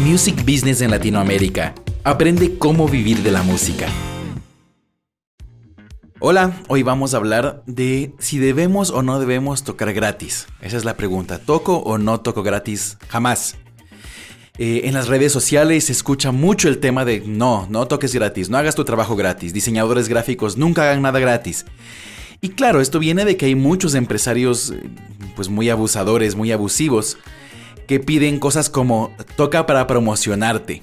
Music Business en Latinoamérica. Aprende cómo vivir de la música. Hola, hoy vamos a hablar de si debemos o no debemos tocar gratis. Esa es la pregunta. ¿Toco o no toco gratis? Jamás. Eh, en las redes sociales se escucha mucho el tema de no, no toques gratis, no hagas tu trabajo gratis, diseñadores gráficos nunca hagan nada gratis. Y claro, esto viene de que hay muchos empresarios eh, pues muy abusadores, muy abusivos, que piden cosas como toca para promocionarte.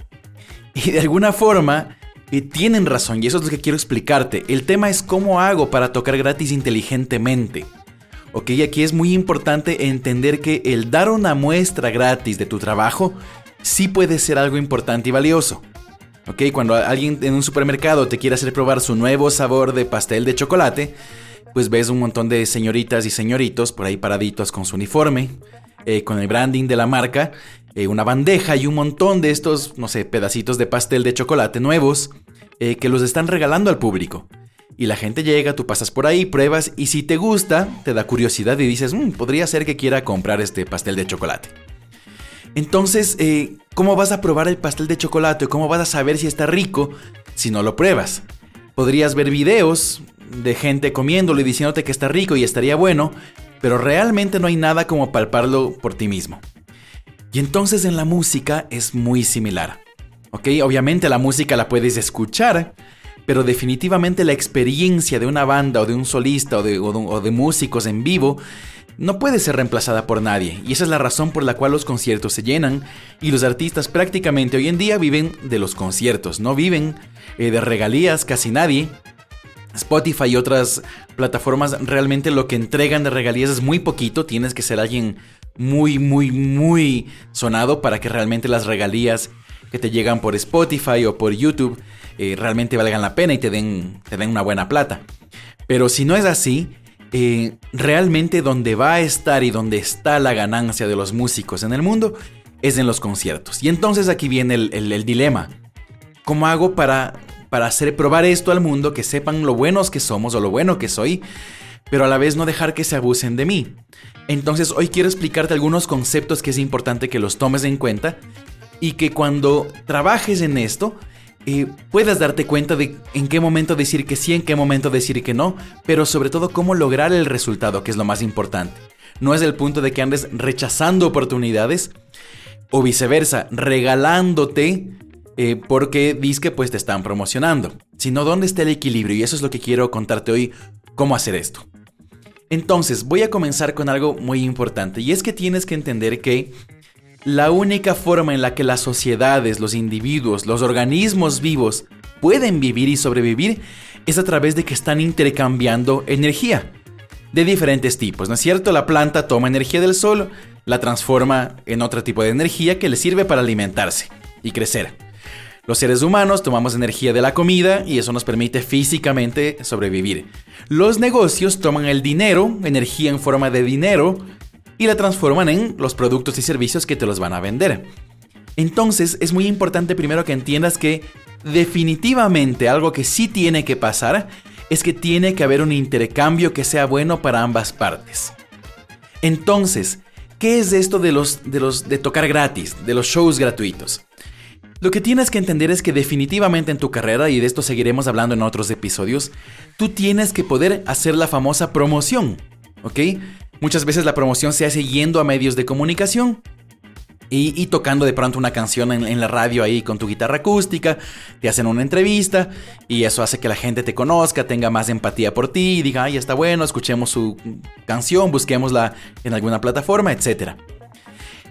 Y de alguna forma eh, tienen razón y eso es lo que quiero explicarte. El tema es cómo hago para tocar gratis inteligentemente. Ok, aquí es muy importante entender que el dar una muestra gratis de tu trabajo sí puede ser algo importante y valioso. ¿Ok? Cuando alguien en un supermercado te quiere hacer probar su nuevo sabor de pastel de chocolate, pues ves un montón de señoritas y señoritos por ahí paraditos con su uniforme, eh, con el branding de la marca, eh, una bandeja y un montón de estos, no sé, pedacitos de pastel de chocolate nuevos eh, que los están regalando al público. Y la gente llega, tú pasas por ahí, pruebas y si te gusta, te da curiosidad y dices, mm, podría ser que quiera comprar este pastel de chocolate. Entonces, ¿cómo vas a probar el pastel de chocolate? ¿Cómo vas a saber si está rico si no lo pruebas? Podrías ver videos de gente comiéndolo y diciéndote que está rico y estaría bueno, pero realmente no hay nada como palparlo por ti mismo. Y entonces en la música es muy similar. ¿Ok? Obviamente la música la puedes escuchar, pero definitivamente la experiencia de una banda o de un solista o de, músicos en vivo no puede ser reemplazada por nadie, y esa es la razón por la cual los conciertos se llenan, y los artistas prácticamente hoy en día viven de los conciertos, no viven eh, de regalías casi nadie. Spotify y otras plataformas realmente lo que entregan de regalías es muy poquito, tienes que ser alguien muy, muy, muy sonado para que realmente las regalías que te llegan por Spotify o por YouTube eh, realmente valgan la pena y te den, te den una buena plata. Pero si no es así, eh, realmente donde va a estar y donde está la ganancia de los músicos en el mundo es en los conciertos. Y entonces aquí viene el, dilema. ¿Cómo hago para, para hacer probar esto al mundo, que sepan lo buenos que somos o lo bueno que soy, pero a la vez no dejar que se abusen de mí? Entonces hoy quiero explicarte algunos conceptos que es importante que los tomes en cuenta y que cuando trabajes en esto, eh, puedas darte cuenta de en qué momento decir que sí, en qué momento decir que no, pero sobre todo cómo lograr el resultado, que es lo más importante. No es el punto de que andes rechazando oportunidades o viceversa, regalándote eh, porque dices que pues te están promocionando, sino dónde está el equilibrio y eso es lo que quiero contarte hoy, cómo hacer esto. Entonces, voy a comenzar con algo muy importante y es que tienes que entender que la única forma en la que las sociedades, los individuos, los organismos vivos pueden vivir y sobrevivir es a través de que están intercambiando energía de diferentes tipos, ¿no es cierto? La planta toma energía del sol, la transforma en otro tipo de energía que le sirve para alimentarse y crecer. Los seres humanos tomamos energía de la comida y eso nos permite físicamente sobrevivir. Los negocios toman el dinero, energía en forma de dinero, y la transforman en los productos y servicios que te los van a vender. Entonces es muy importante primero que entiendas que definitivamente algo que sí tiene que pasar es que tiene que haber un intercambio que sea bueno para ambas partes. Entonces, ¿qué es esto de los de los de tocar gratis, de los shows gratuitos? Lo que tienes que entender es que definitivamente en tu carrera, y de esto seguiremos hablando en otros episodios, tú tienes que poder hacer la famosa promoción, ¿ok? Muchas veces la promoción se hace yendo a medios de comunicación. Y, tocando de pronto una canción en, la radio ahí con tu guitarra acústica, te hacen una entrevista y eso hace que la gente te conozca, tenga más empatía por ti y diga, ay, está bueno, escuchemos su canción, busquémosla en alguna plataforma, etc.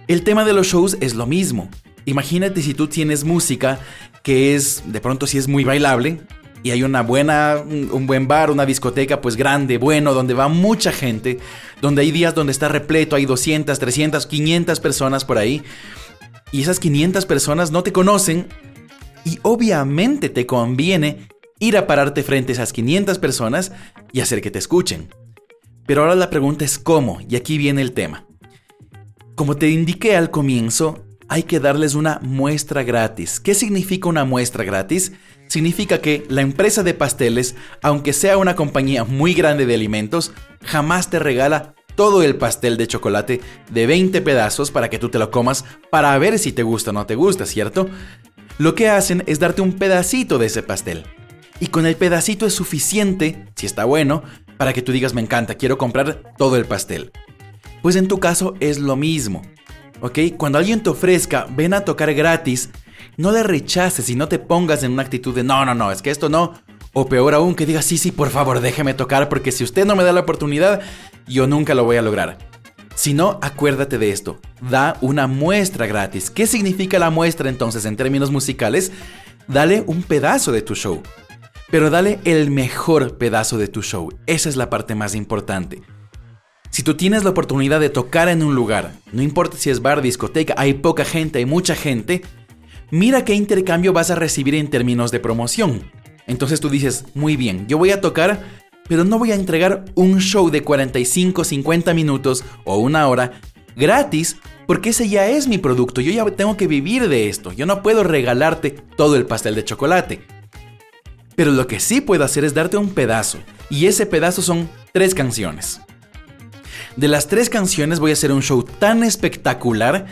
El tema de los shows es lo mismo. Imagínate si tú tienes música que es, de pronto si es muy bailable, y hay una buena, un buen bar, una discoteca pues grande, bueno, donde va mucha gente, donde hay días donde está repleto, hay 200, 300, 500 personas por ahí, y esas 500 personas no te conocen, y obviamente te conviene ir a pararte frente a esas 500 personas y hacer que te escuchen. Pero ahora la pregunta es cómo, y aquí viene el tema. Como te indiqué al comienzo, hay que darles una muestra gratis. ¿Qué significa una muestra gratis? Significa que la empresa de pasteles, aunque sea una compañía muy grande de alimentos, jamás te regala todo el pastel de chocolate de 20 pedazos para que tú te lo comas para ver si te gusta o no te gusta, ¿cierto? Lo que hacen es darte un pedacito de ese pastel. Y con el pedacito es suficiente, si está bueno, para que tú digas me encanta, quiero comprar todo el pastel. Pues en tu caso es lo mismo. ¿Ok? Cuando alguien te ofrezca, ven a tocar gratis, no le rechaces y no te pongas en una actitud de no, no, no, es que esto no. O peor aún, que digas sí, sí, por favor, déjeme tocar, porque si usted no me da la oportunidad, yo nunca lo voy a lograr. Si no, acuérdate de esto. Da una muestra gratis. ¿Qué significa la muestra entonces en términos musicales? Dale un pedazo de tu show. Pero dale el mejor pedazo de tu show. Esa es la parte más importante. Si tú tienes la oportunidad de tocar en un lugar, no importa si es bar, discoteca, hay poca gente, hay mucha gente, mira qué intercambio vas a recibir en términos de promoción. Entonces tú dices, muy bien, yo voy a tocar, pero no voy a entregar un show de 45, 50 minutos o una hora gratis, porque ese ya es mi producto, yo ya tengo que vivir de esto, yo no puedo regalarte todo el pastel de chocolate. Pero lo que sí puedo hacer es darte un pedazo, y ese pedazo son tres canciones. De las tres canciones voy a hacer un show tan espectacular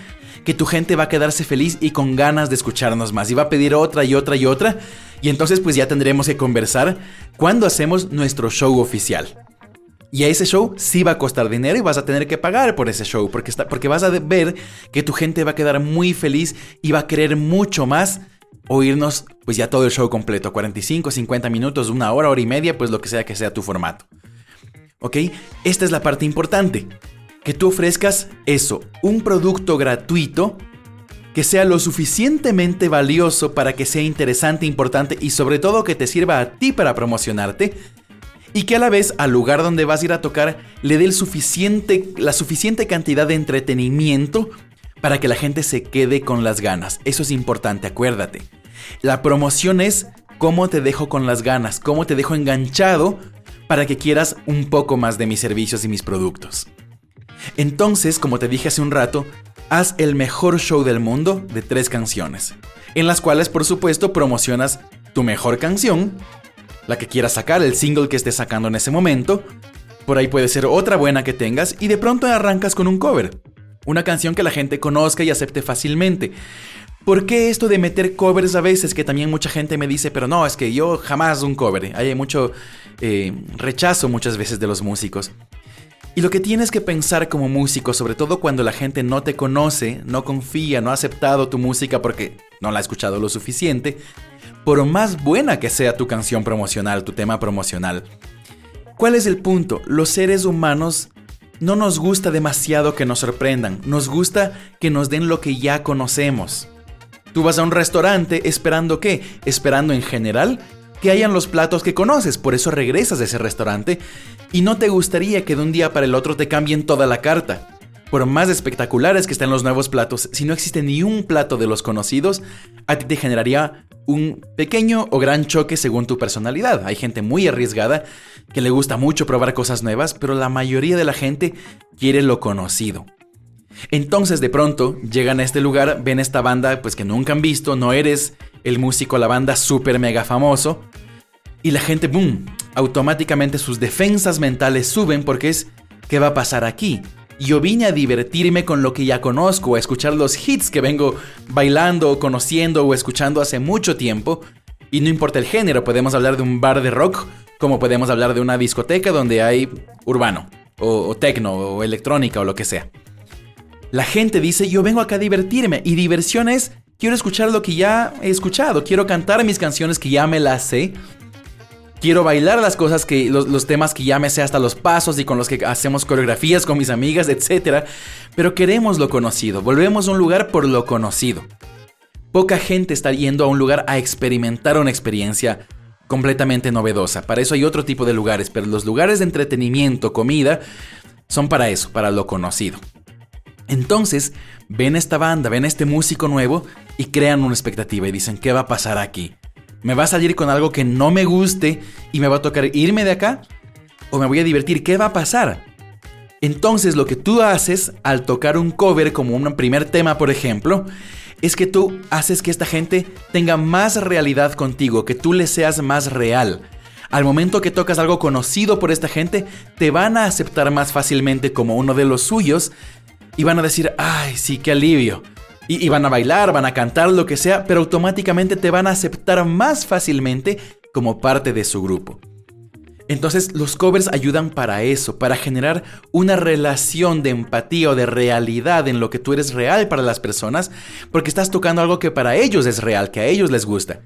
que tu gente va a quedarse feliz y con ganas de escucharnos más y va a pedir otra y otra y otra. Y entonces pues ya tendremos que conversar cuando hacemos nuestro show oficial. Y a ese show sí va a costar dinero y vas a tener que pagar por ese show porque, está, porque vas a ver que tu gente va a quedar muy feliz y va a querer mucho más oírnos pues ya todo el show completo, 45, 50 minutos, una hora, hora y media, pues lo que sea que sea tu formato. ¿Ok? Esta es la parte importante que tú ofrezcas eso, un producto gratuito que sea lo suficientemente valioso para que sea interesante, importante y sobre todo que te sirva a ti para promocionarte y que a la vez al lugar donde vas a ir a tocar le dé la suficiente cantidad de entretenimiento para que la gente se quede con las ganas. Eso es importante, acuérdate. La promoción es cómo te dejo con las ganas, cómo te dejo enganchado para que quieras un poco más de mis servicios y mis productos. Entonces, como te dije hace un rato, haz el mejor show del mundo de tres canciones, en las cuales por supuesto promocionas tu mejor canción, la que quieras sacar, el single que estés sacando en ese momento, por ahí puede ser otra buena que tengas y de pronto arrancas con un cover, una canción que la gente conozca y acepte fácilmente. ¿Por qué esto de meter covers a veces? Que también mucha gente me dice, pero no, es que yo jamás un cover. Hay mucho eh, rechazo muchas veces de los músicos. Y lo que tienes que pensar como músico, sobre todo cuando la gente no te conoce, no confía, no ha aceptado tu música porque no la ha escuchado lo suficiente, por más buena que sea tu canción promocional, tu tema promocional. ¿Cuál es el punto? Los seres humanos no nos gusta demasiado que nos sorprendan, nos gusta que nos den lo que ya conocemos. Tú vas a un restaurante esperando qué? Esperando en general que hayan los platos que conoces, por eso regresas a ese restaurante y no te gustaría que de un día para el otro te cambien toda la carta. Por más espectaculares que estén los nuevos platos, si no existe ni un plato de los conocidos, a ti te generaría un pequeño o gran choque según tu personalidad. Hay gente muy arriesgada que le gusta mucho probar cosas nuevas, pero la mayoría de la gente quiere lo conocido. Entonces de pronto llegan a este lugar, ven esta banda pues que nunca han visto, no eres el músico, la banda súper mega famoso, y la gente, boom, automáticamente sus defensas mentales suben porque es, ¿qué va a pasar aquí? Yo vine a divertirme con lo que ya conozco, a escuchar los hits que vengo bailando, conociendo o escuchando hace mucho tiempo. Y no importa el género, podemos hablar de un bar de rock, como podemos hablar de una discoteca donde hay urbano, o, o tecno, o electrónica, o lo que sea. La gente dice, yo vengo acá a divertirme, y diversión es, quiero escuchar lo que ya he escuchado, quiero cantar mis canciones que ya me las sé, Quiero bailar las cosas que, los, temas que ya me sé hasta los pasos y con los que hacemos coreografías con mis amigas, etc. Pero queremos lo conocido, volvemos a un lugar por lo conocido. Poca gente está yendo a un lugar a experimentar una experiencia completamente novedosa. Para eso hay otro tipo de lugares, pero los lugares de entretenimiento, comida, son para eso, para lo conocido. Entonces, ven esta banda, ven este músico nuevo y crean una expectativa y dicen, ¿qué va a pasar aquí? ¿Me va a salir con algo que no me guste y me va a tocar irme de acá? ¿O me voy a divertir? ¿Qué va a pasar? Entonces lo que tú haces al tocar un cover como un primer tema, por ejemplo, es que tú haces que esta gente tenga más realidad contigo, que tú le seas más real. Al momento que tocas algo conocido por esta gente, te van a aceptar más fácilmente como uno de los suyos y van a decir, ay, sí, qué alivio. Y, van a bailar, van a cantar, lo que sea, pero automáticamente te van a aceptar más fácilmente como parte de su grupo. Entonces los covers ayudan para eso, para generar una relación de empatía o de realidad en lo que tú eres real para las personas, porque estás tocando algo que para ellos es real, que a ellos les gusta.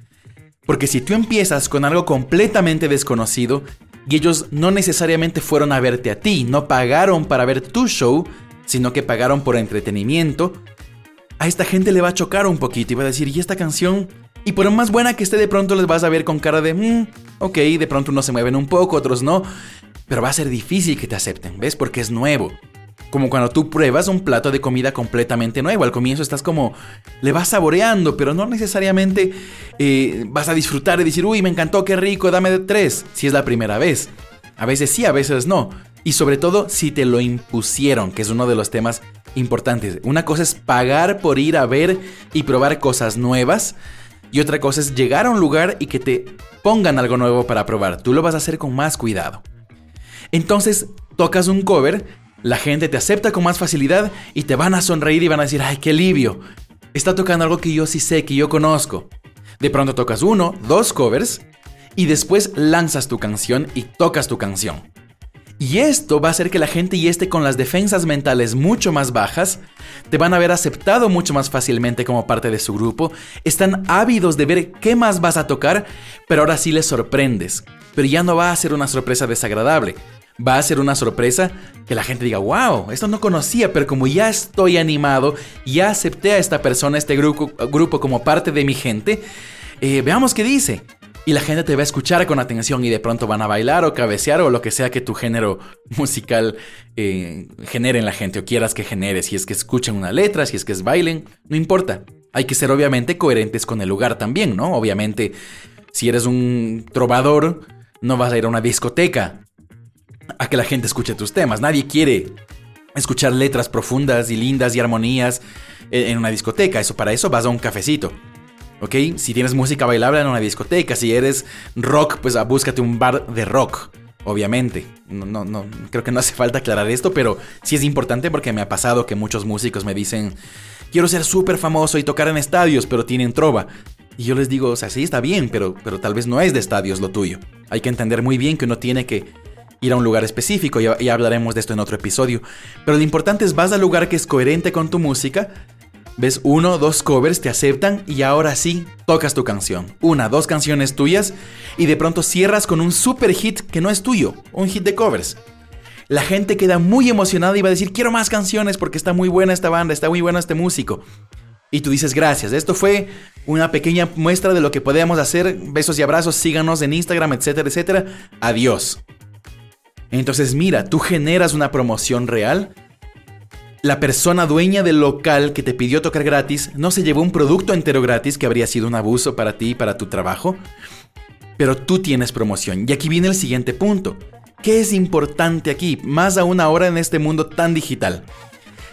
Porque si tú empiezas con algo completamente desconocido y ellos no necesariamente fueron a verte a ti, no pagaron para ver tu show, sino que pagaron por entretenimiento, a esta gente le va a chocar un poquito y va a decir, ¿y esta canción? Y por más buena que esté, de pronto les vas a ver con cara de, mmm, ok, de pronto unos se mueven un poco, otros no, pero va a ser difícil que te acepten, ¿ves? Porque es nuevo. Como cuando tú pruebas un plato de comida completamente nuevo. Al comienzo estás como, le vas saboreando, pero no necesariamente eh, vas a disfrutar y decir, uy, me encantó, qué rico, dame de tres, si es la primera vez. A veces sí, a veces no. Y sobre todo si te lo impusieron, que es uno de los temas importantes. Una cosa es pagar por ir a ver y probar cosas nuevas. Y otra cosa es llegar a un lugar y que te pongan algo nuevo para probar. Tú lo vas a hacer con más cuidado. Entonces tocas un cover la gente te acepta con más facilidad y te van a sonreír y van a decir, ay, qué alivio. Está tocando algo que yo sí sé, que yo conozco. De pronto tocas uno, dos covers y después lanzas tu canción y tocas tu canción. Y esto va a hacer que la gente y esté con las defensas mentales mucho más bajas, te van a haber aceptado mucho más fácilmente como parte de su grupo, están ávidos de ver qué más vas a tocar, pero ahora sí les sorprendes. Pero ya no va a ser una sorpresa desagradable, va a ser una sorpresa que la gente diga, wow, esto no conocía, pero como ya estoy animado, ya acepté a esta persona, este grupo, grupo como parte de mi gente, eh, veamos qué dice. Y la gente te va a escuchar con atención y de pronto van a bailar o cabecear o lo que sea que tu género musical eh, genere en la gente o quieras que genere. Si es que escuchen una letra, si es que es bailen, no importa. Hay que ser obviamente coherentes con el lugar también, ¿no? Obviamente, si eres un trovador, no vas a ir a una discoteca a que la gente escuche tus temas. Nadie quiere escuchar letras profundas y lindas y armonías en una discoteca. Eso para eso vas a un cafecito. ¿Ok? Si tienes música bailable en una discoteca, si eres rock, pues búscate un bar de rock. Obviamente. No, no, no, creo que no hace falta aclarar esto, pero sí es importante porque me ha pasado que muchos músicos me dicen, quiero ser súper famoso y tocar en estadios, pero tienen trova. Y yo les digo, o sea, sí está bien, pero, pero tal vez no es de estadios lo tuyo. Hay que entender muy bien que uno tiene que ir a un lugar específico, ya, ya hablaremos de esto en otro episodio. Pero lo importante es vas al lugar que es coherente con tu música, ves uno, dos covers, te aceptan y ahora sí tocas tu canción. Una, dos canciones tuyas y de pronto cierras con un super hit que no es tuyo, un hit de covers. La gente queda muy emocionada y va a decir, quiero más canciones porque está muy buena esta banda, está muy bueno este músico. Y tú dices gracias. Esto fue una pequeña muestra de lo que podemos hacer. Besos y abrazos, síganos en Instagram, etcétera, etcétera. Adiós. Entonces mira, tú generas una promoción real. La persona dueña del local que te pidió tocar gratis no se llevó un producto entero gratis que habría sido un abuso para ti y para tu trabajo. Pero tú tienes promoción. Y aquí viene el siguiente punto. ¿Qué es importante aquí? Más aún ahora en este mundo tan digital.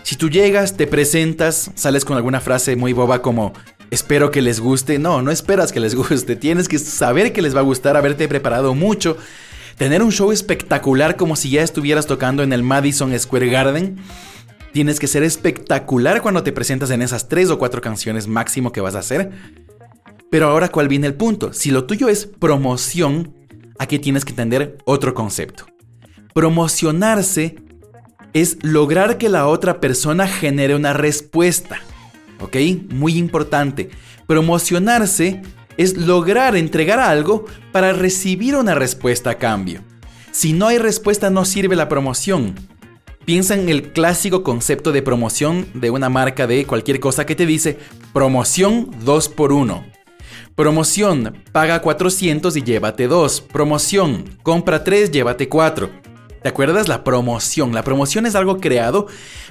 Si tú llegas, te presentas, sales con alguna frase muy boba como espero que les guste. No, no esperas que les guste. Tienes que saber que les va a gustar, haberte preparado mucho, Tener un show espectacular como si ya estuvieras tocando en el Madison Square Garden. Tienes que ser espectacular cuando te presentas en esas tres o cuatro canciones máximo que vas a hacer. Pero ahora, ¿cuál viene el punto? Si lo tuyo es promoción, aquí tienes que entender otro concepto. Promocionarse es lograr que la otra persona genere una respuesta. ¿Ok? Muy importante. Promocionarse es lograr entregar algo para recibir una respuesta a cambio. Si no hay respuesta no sirve la promoción. Piensa en el clásico concepto de promoción de una marca de cualquier cosa que te dice promoción 2 por 1. Promoción, paga 400 y llévate 2. Promoción, compra 3, llévate 4. ¿Te acuerdas? La promoción. La promoción es algo creado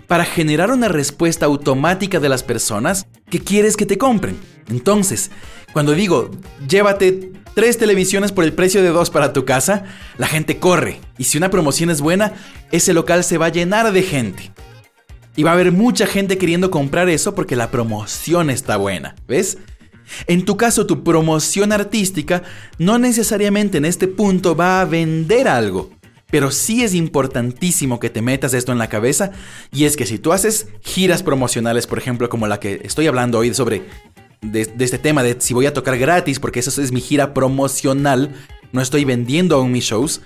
para generar una respuesta automática de las personas que quieres que te compren. Entonces, cuando digo, llévate tres televisiones por el precio de dos para tu casa, la gente corre. Y si una promoción es buena, ese local se va a llenar de gente. Y va a haber mucha gente queriendo comprar eso porque la promoción está buena, ¿ves? En tu caso, tu promoción artística no necesariamente en este punto va a vender algo. Pero sí es importantísimo que te metas esto en la cabeza y es que si tú haces giras promocionales, por ejemplo, como la que estoy hablando hoy sobre de, este tema de si voy a tocar gratis, porque eso es mi gira promocional, no estoy vendiendo aún mis shows.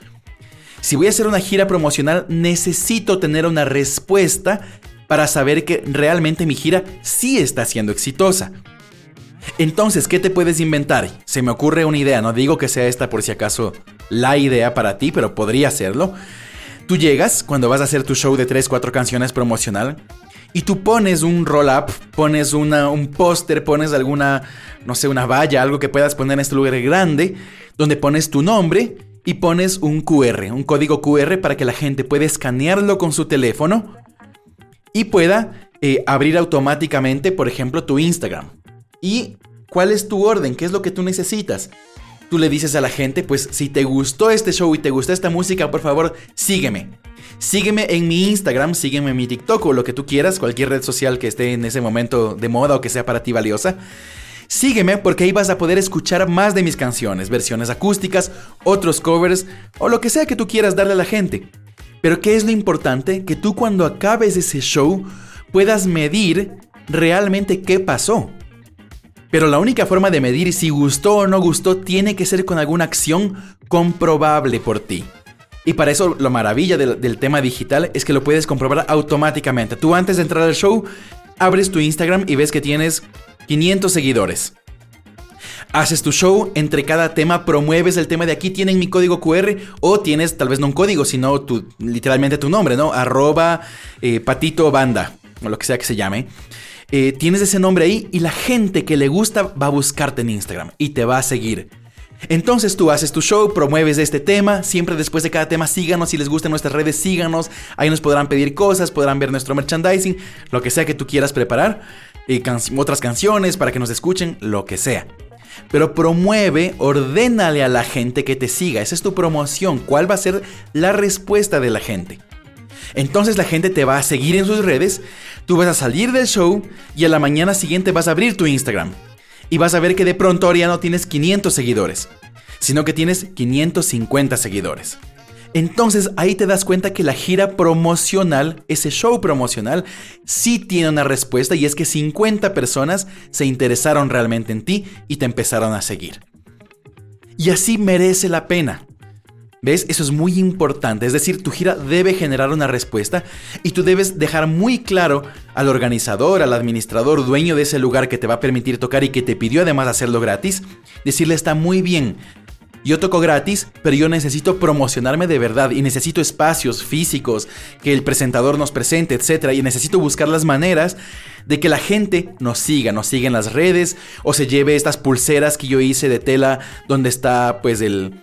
Si voy a hacer una gira promocional, necesito tener una respuesta para saber que realmente mi gira sí está siendo exitosa. Entonces, ¿qué te puedes inventar? Se me ocurre una idea, no digo que sea esta por si acaso la idea para ti, pero podría serlo. Tú llegas cuando vas a hacer tu show de 3, 4 canciones promocional y tú pones un roll-up, pones una, un póster, pones alguna, no sé, una valla, algo que puedas poner en este lugar grande, donde pones tu nombre y pones un QR, un código QR para que la gente pueda escanearlo con su teléfono y pueda eh, abrir automáticamente, por ejemplo, tu Instagram. ¿Y cuál es tu orden? ¿Qué es lo que tú necesitas? tú le dices a la gente, pues si te gustó este show y te gustó esta música, por favor, sígueme. Sígueme en mi Instagram, sígueme en mi TikTok o lo que tú quieras, cualquier red social que esté en ese momento de moda o que sea para ti valiosa. Sígueme porque ahí vas a poder escuchar más de mis canciones, versiones acústicas, otros covers o lo que sea que tú quieras darle a la gente. Pero ¿qué es lo importante? Que tú cuando acabes ese show puedas medir realmente qué pasó. Pero la única forma de medir si gustó o no gustó tiene que ser con alguna acción comprobable por ti. Y para eso la maravilla del, tema digital es que lo puedes comprobar automáticamente. Tú antes de entrar al show, abres tu Instagram y ves que tienes 500 seguidores. Haces tu show, entre cada tema promueves el tema de aquí tienen mi código QR o tienes tal vez no un código, sino tu, literalmente tu nombre, ¿no? Arroba eh, patito banda o lo que sea que se llame. Eh, tienes ese nombre ahí y la gente que le gusta va a buscarte en Instagram y te va a seguir. Entonces tú haces tu show, promueves este tema, siempre después de cada tema síganos, si les gustan nuestras redes síganos, ahí nos podrán pedir cosas, podrán ver nuestro merchandising, lo que sea que tú quieras preparar, y otras canciones para que nos escuchen, lo que sea. Pero promueve, ordénale a la gente que te siga, esa es tu promoción, cuál va a ser la respuesta de la gente. Entonces la gente te va a seguir en sus redes, tú vas a salir del show y a la mañana siguiente vas a abrir tu Instagram. Y vas a ver que de pronto ahora ya no tienes 500 seguidores, sino que tienes 550 seguidores. Entonces ahí te das cuenta que la gira promocional, ese show promocional, sí tiene una respuesta y es que 50 personas se interesaron realmente en ti y te empezaron a seguir. Y así merece la pena. ¿Ves? Eso es muy importante. Es decir, tu gira debe generar una respuesta y tú debes dejar muy claro al organizador, al administrador, dueño de ese lugar que te va a permitir tocar y que te pidió además hacerlo gratis, decirle está muy bien. Yo toco gratis, pero yo necesito promocionarme de verdad y necesito espacios físicos, que el presentador nos presente, etc. Y necesito buscar las maneras de que la gente nos siga, nos siga en las redes o se lleve estas pulseras que yo hice de tela donde está pues el,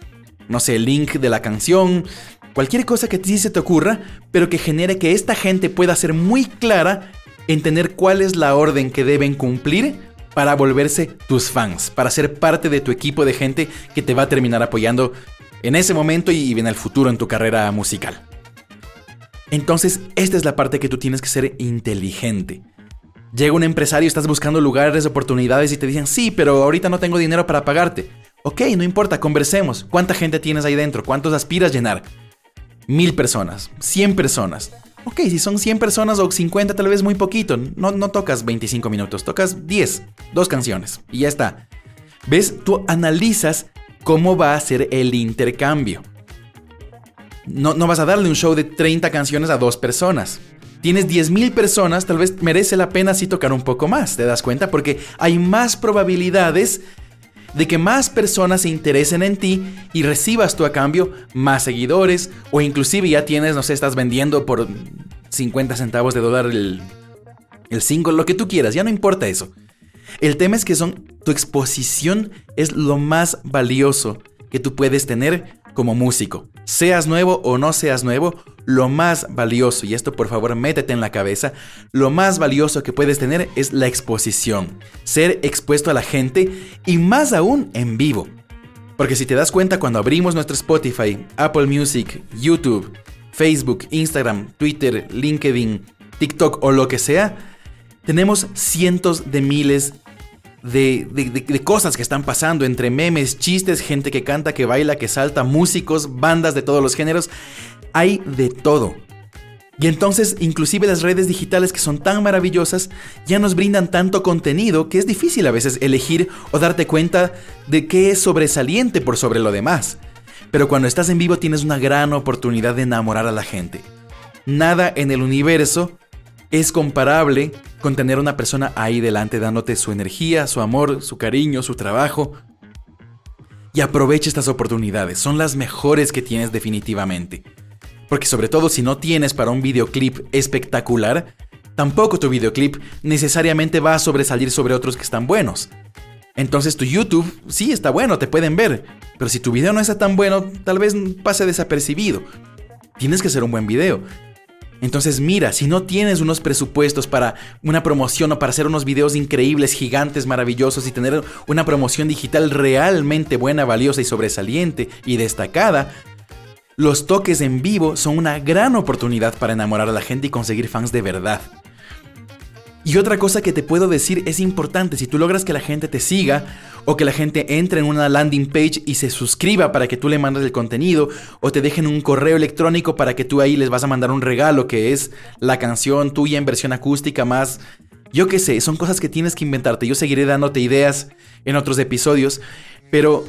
no sé, el link de la canción, cualquier cosa que sí se te ocurra, pero que genere que esta gente pueda ser muy clara en tener cuál es la orden que deben cumplir para volverse tus fans, para ser parte de tu equipo de gente que te va a terminar apoyando en ese momento y en el futuro en tu carrera musical. Entonces, esta es la parte que tú tienes que ser inteligente. Llega un empresario, estás buscando lugares, oportunidades y te dicen, sí, pero ahorita no tengo dinero para pagarte. Ok, no importa, conversemos. ¿Cuánta gente tienes ahí dentro? ¿Cuántos aspiras llenar? Mil personas, cien personas. Ok, si son 100 personas o 50 tal vez muy poquito. No, no tocas 25 minutos, tocas 10, dos canciones y ya está. ¿Ves? Tú analizas cómo va a ser el intercambio. No, no vas a darle un show de 30 canciones a dos personas. Tienes 10.000 personas, tal vez merece la pena así tocar un poco más, ¿te das cuenta? Porque hay más probabilidades de que más personas se interesen en ti y recibas tú a cambio más seguidores o inclusive ya tienes, no sé, estás vendiendo por 50 centavos de dólar el, el single, lo que tú quieras, ya no importa eso. El tema es que son, tu exposición es lo más valioso que tú puedes tener como músico. Seas nuevo o no seas nuevo, lo más valioso, y esto por favor métete en la cabeza, lo más valioso que puedes tener es la exposición, ser expuesto a la gente y más aún en vivo. Porque si te das cuenta cuando abrimos nuestro Spotify, Apple Music, YouTube, Facebook, Instagram, Twitter, LinkedIn, TikTok o lo que sea, tenemos cientos de miles de, de, cosas que están pasando, entre memes, chistes, gente que canta, que baila, que salta, músicos, bandas de todos los géneros. Hay de todo. Y entonces, inclusive las redes digitales que son tan maravillosas, ya nos brindan tanto contenido que es difícil a veces elegir o darte cuenta de qué es sobresaliente por sobre lo demás. Pero cuando estás en vivo tienes una gran oportunidad de enamorar a la gente. Nada en el universo es comparable con tener una persona ahí delante dándote su energía, su amor, su cariño, su trabajo. Y aprovecha estas oportunidades, son las mejores que tienes definitivamente. Porque sobre todo si no tienes para un videoclip espectacular, tampoco tu videoclip necesariamente va a sobresalir sobre otros que están buenos. Entonces tu YouTube sí está bueno, te pueden ver, pero si tu video no está tan bueno, tal vez pase desapercibido. Tienes que hacer un buen video. Entonces mira, si no tienes unos presupuestos para una promoción o para hacer unos videos increíbles, gigantes, maravillosos y tener una promoción digital realmente buena, valiosa y sobresaliente y destacada, los toques en vivo son una gran oportunidad para enamorar a la gente y conseguir fans de verdad. Y otra cosa que te puedo decir es importante, si tú logras que la gente te siga o que la gente entre en una landing page y se suscriba para que tú le mandes el contenido o te dejen un correo electrónico para que tú ahí les vas a mandar un regalo que es la canción tuya en versión acústica más... Yo qué sé, son cosas que tienes que inventarte. Yo seguiré dándote ideas en otros episodios, pero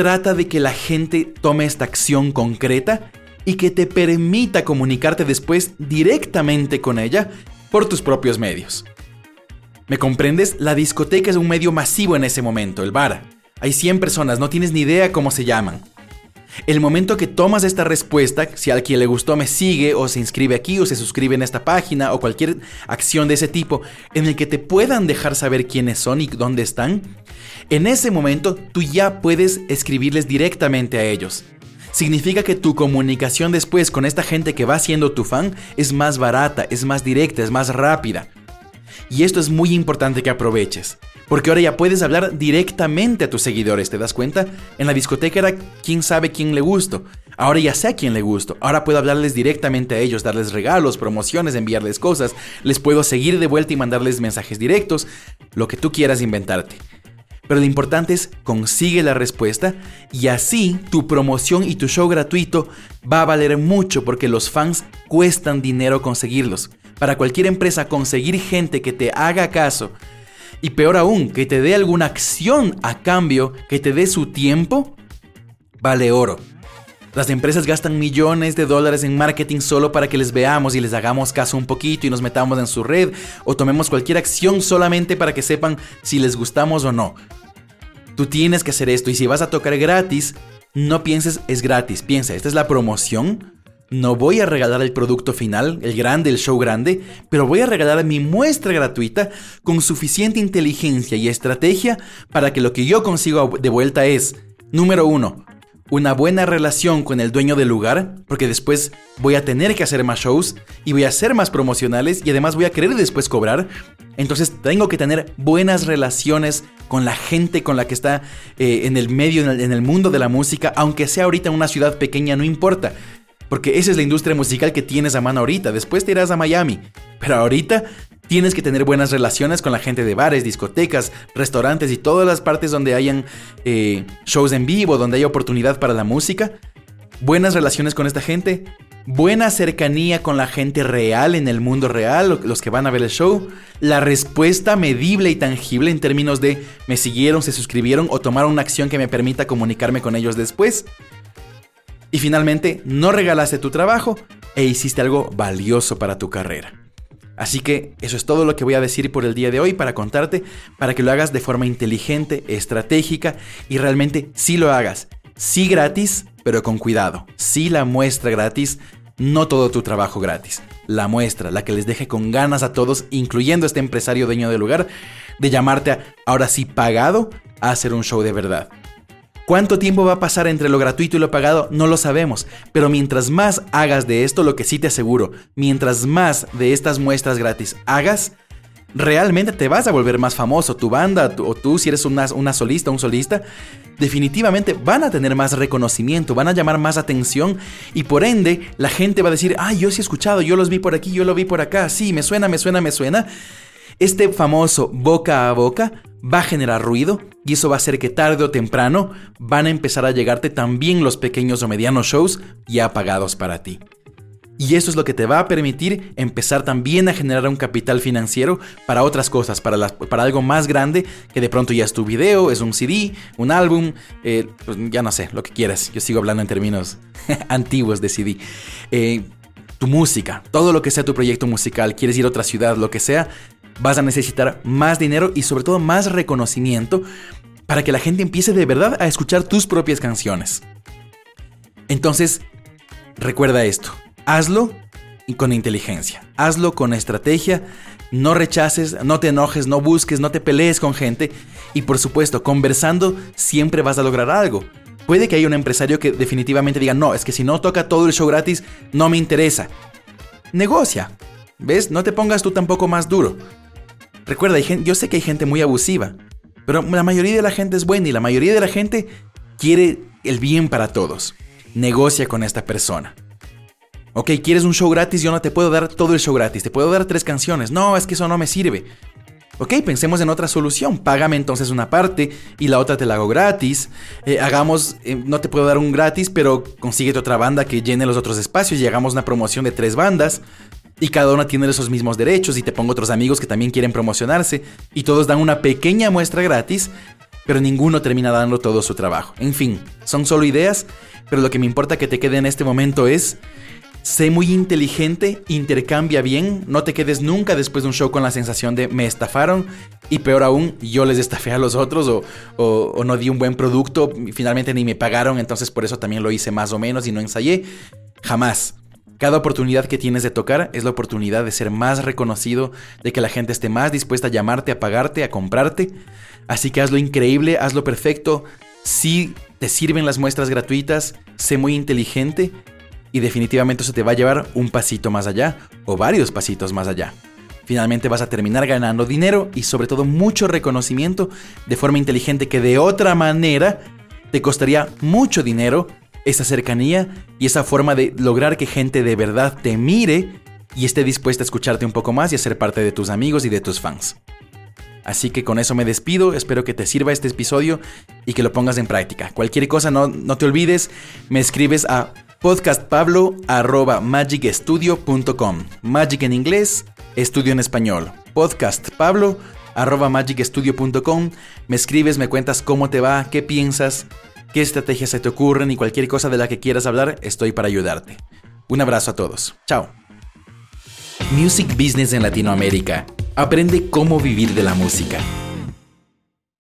trata de que la gente tome esta acción concreta y que te permita comunicarte después directamente con ella por tus propios medios. ¿Me comprendes? La discoteca es un medio masivo en ese momento, el bar. Hay 100 personas, no tienes ni idea cómo se llaman. El momento que tomas esta respuesta, si a quien le gustó me sigue o se inscribe aquí o se suscribe en esta página o cualquier acción de ese tipo en el que te puedan dejar saber quiénes son y dónde están, en ese momento tú ya puedes escribirles directamente a ellos. Significa que tu comunicación después con esta gente que va siendo tu fan es más barata, es más directa, es más rápida. Y esto es muy importante que aproveches. Porque ahora ya puedes hablar directamente a tus seguidores, ¿te das cuenta? En la discoteca era quién sabe quién le gusto. Ahora ya sé a quién le gusto. Ahora puedo hablarles directamente a ellos, darles regalos, promociones, enviarles cosas. Les puedo seguir de vuelta y mandarles mensajes directos. Lo que tú quieras inventarte. Pero lo importante es consigue la respuesta y así tu promoción y tu show gratuito va a valer mucho porque los fans cuestan dinero conseguirlos. Para cualquier empresa conseguir gente que te haga caso y peor aún, que te dé alguna acción a cambio, que te dé su tiempo, vale oro. Las empresas gastan millones de dólares en marketing solo para que les veamos y les hagamos caso un poquito y nos metamos en su red o tomemos cualquier acción solamente para que sepan si les gustamos o no. Tú tienes que hacer esto y si vas a tocar gratis, no pienses es gratis, piensa, esta es la promoción. No voy a regalar el producto final, el grande, el show grande, pero voy a regalar mi muestra gratuita con suficiente inteligencia y estrategia para que lo que yo consigo de vuelta es, número uno, una buena relación con el dueño del lugar, porque después voy a tener que hacer más shows y voy a hacer más promocionales y además voy a querer después cobrar. Entonces tengo que tener buenas relaciones con la gente con la que está eh, en el medio, en el, mundo de la música, aunque sea ahorita una ciudad pequeña, no importa. Porque esa es la industria musical que tienes a mano ahorita. Después te irás a Miami. Pero ahorita tienes que tener buenas relaciones con la gente de bares, discotecas, restaurantes y todas las partes donde hayan eh, shows en vivo, donde haya oportunidad para la música. Buenas relaciones con esta gente. Buena cercanía con la gente real en el mundo real, los que van a ver el show. La respuesta medible y tangible en términos de me siguieron, se suscribieron o tomaron una acción que me permita comunicarme con ellos después. Y finalmente, no regalaste tu trabajo e hiciste algo valioso para tu carrera. Así que eso es todo lo que voy a decir por el día de hoy para contarte, para que lo hagas de forma inteligente, estratégica y realmente sí lo hagas. Sí gratis, pero con cuidado. Sí la muestra gratis, no todo tu trabajo gratis. La muestra, la que les deje con ganas a todos, incluyendo este empresario dueño del lugar, de llamarte a, ahora sí pagado a hacer un show de verdad. ¿Cuánto tiempo va a pasar entre lo gratuito y lo pagado? No lo sabemos, pero mientras más hagas de esto, lo que sí te aseguro, mientras más de estas muestras gratis hagas, realmente te vas a volver más famoso. Tu banda o tú, si eres una, una solista, un solista, definitivamente van a tener más reconocimiento, van a llamar más atención y por ende la gente va a decir, ah, yo sí he escuchado, yo los vi por aquí, yo lo vi por acá, sí, me suena, me suena, me suena. Este famoso boca a boca va a generar ruido y eso va a hacer que tarde o temprano van a empezar a llegarte también los pequeños o medianos shows ya pagados para ti. Y eso es lo que te va a permitir empezar también a generar un capital financiero para otras cosas, para, para algo más grande que de pronto ya es tu video, es un CD, un álbum, eh, pues ya no sé, lo que quieras. Yo sigo hablando en términos antiguos de CD. Eh, tu música, todo lo que sea tu proyecto musical, quieres ir a otra ciudad, lo que sea, vas a necesitar más dinero y sobre todo más reconocimiento para que la gente empiece de verdad a escuchar tus propias canciones. Entonces, recuerda esto hazlo con inteligencia, hazlo con estrategia, no rechaces, no te enojes, no busques, no te pelees con gente y por supuesto, conversando siempre vas a lograr algo. Puede que haya un empresario que definitivamente diga, no, es que si no toca todo el show gratis, no me interesa. Negocia, ¿ves? No te pongas tú tampoco más duro. Recuerda, yo sé que hay gente muy abusiva, pero la mayoría de la gente es buena y la mayoría de la gente quiere el bien para todos. Negocia con esta persona. Ok, ¿quieres un show gratis? Yo no te puedo dar todo el show gratis, te puedo dar tres canciones. No, es que eso no me sirve. Ok, pensemos en otra solución. Págame entonces una parte y la otra te la hago gratis. Eh, hagamos, eh, no te puedo dar un gratis, pero consíguete otra banda que llene los otros espacios y hagamos una promoción de tres bandas. Y cada una tiene esos mismos derechos y te pongo otros amigos que también quieren promocionarse. Y todos dan una pequeña muestra gratis, pero ninguno termina dando todo su trabajo. En fin, son solo ideas, pero lo que me importa que te quede en este momento es Sé muy inteligente, intercambia bien, no te quedes nunca después de un show con la sensación de me estafaron y peor aún, yo les estafé a los otros o, no di un buen producto, finalmente ni me pagaron, entonces por eso también lo hice más o menos y no ensayé. Jamás. Cada oportunidad que tienes de tocar es la oportunidad de ser más reconocido, de que la gente esté más dispuesta a llamarte, a pagarte, a comprarte. Así que hazlo increíble, hazlo perfecto. Si te sirven las muestras gratuitas, sé muy inteligente y definitivamente eso te va a llevar un pasito más allá o varios pasitos más allá. Finalmente vas a terminar ganando dinero y sobre todo mucho reconocimiento de forma inteligente que de otra manera te costaría mucho dinero esa cercanía y esa forma de lograr que gente de verdad te mire y esté dispuesta a escucharte un poco más y a ser parte de tus amigos y de tus fans. Así que con eso me despido, espero que te sirva este episodio y que lo pongas en práctica. Cualquier cosa no, no te olvides, me escribes a podcastpablo.magicstudio.com. Magic en inglés, estudio en español. Podcastpablo.magicstudio.com. Me escribes, me cuentas cómo te va, qué piensas, qué estrategias se te ocurren y cualquier cosa de la que quieras hablar, estoy para ayudarte. Un abrazo a todos. Chao. Music Business en Latinoamérica. Aprende cómo vivir de la música.